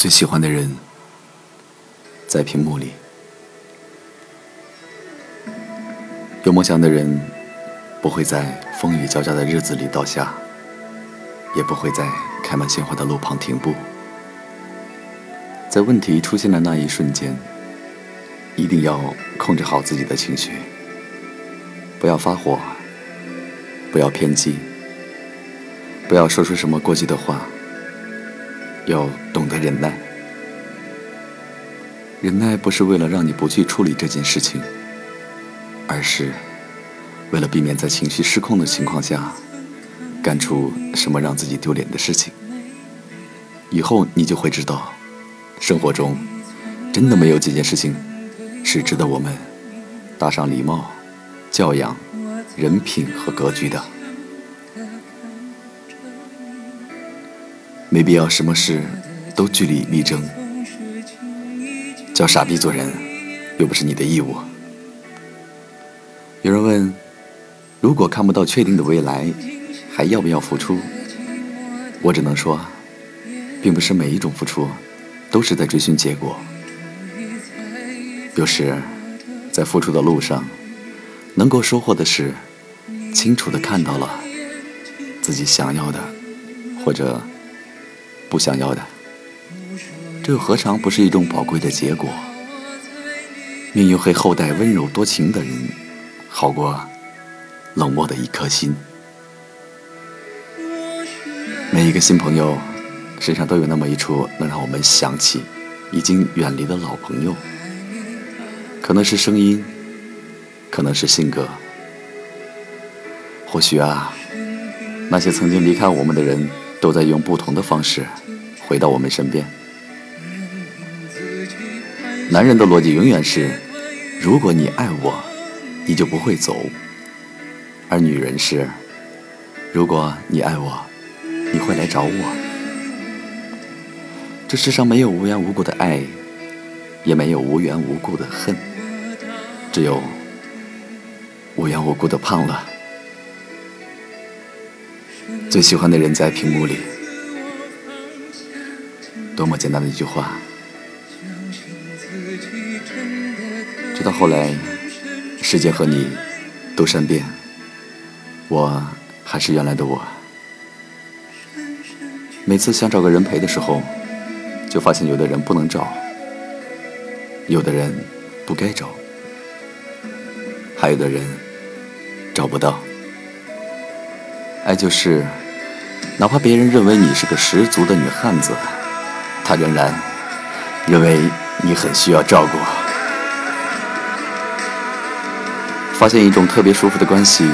最喜欢的人，在屏幕里。有梦想的人，不会在风雨交加的日子里倒下，也不会在开满鲜花的路旁停步。在问题出现的那一瞬间，一定要控制好自己的情绪，不要发火，不要偏激，不要说出什么过激的话。要懂得忍耐，忍耐不是为了让你不去处理这件事情，而是为了避免在情绪失控的情况下干出什么让自己丢脸的事情。以后你就会知道，生活中真的没有几件事情是值得我们搭上礼貌、教养、人品和格局的。没必要什么事都据理力争，叫傻逼做人又不是你的义务。有人问：如果看不到确定的未来，还要不要付出？我只能说，并不是每一种付出都是在追寻结果。有时，在付出的路上，能够收获的是清楚的看到了自己想要的，或者。不想要的，这又何尝不是一种宝贵的结果？命运会厚待温柔多情的人，好过冷漠的一颗心。每一个新朋友身上都有那么一处能让我们想起已经远离的老朋友，可能是声音，可能是性格，或许啊，那些曾经离开我们的人。都在用不同的方式回到我们身边。男人的逻辑永远是：如果你爱我，你就不会走；而女人是：如果你爱我，你会来找我。这世上没有无缘无故的爱，也没有无缘无故的恨，只有无缘无故的胖了。最喜欢的人在屏幕里，多么简单的一句话。直到后来，世界和你都善变，我还是原来的我。每次想找个人陪的时候，就发现有的人不能找，有的人不该找，还有的人找不到。爱就是，哪怕别人认为你是个十足的女汉子，他仍然认为你很需要照顾。发现一种特别舒服的关系，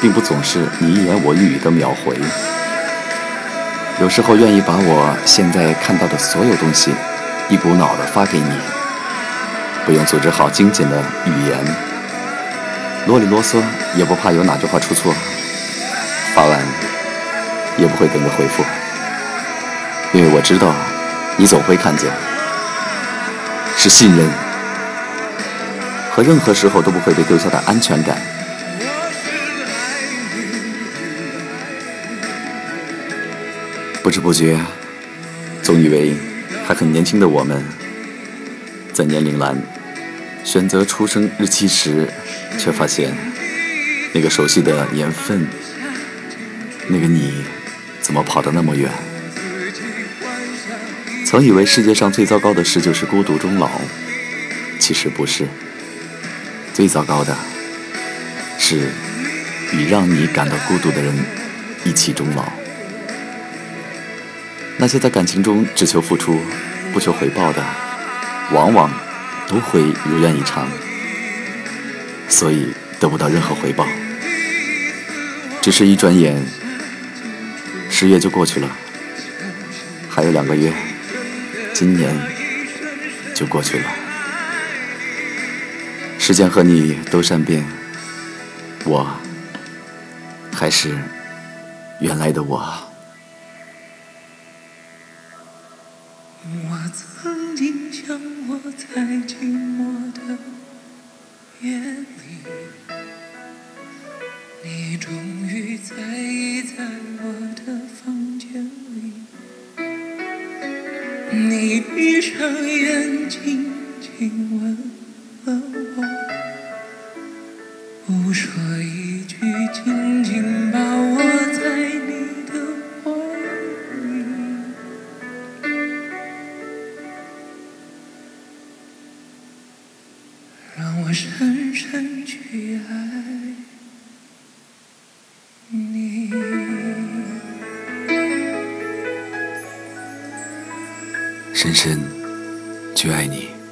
并不总是你一言我一语的秒回。有时候愿意把我现在看到的所有东西，一股脑的发给你，不用组织好精简的语言，啰里啰嗦，也不怕有哪句话出错。发完也不会等着回复，因为我知道你总会看见，是信任和任何时候都不会被丢下的安全感。不知不觉，总以为还很年轻的我们，在年龄栏选择出生日期时，却发现那个熟悉的年份。那个你，怎么跑得那么远？曾以为世界上最糟糕的事就是孤独终老，其实不是。最糟糕的，是与让你感到孤独的人一起终老。那些在感情中只求付出，不求回报的，往往都会如愿以偿，所以得不到任何回报，只是一转眼。十月就过去了，还有两个月，今年就过去了。时间和你都善变，我还是原来的我。我曾经想我在寂寞的夜里，你终于你闭上眼睛，亲吻了我，不说一句，紧紧抱我在你的怀里，让我深深去爱。深深去爱你。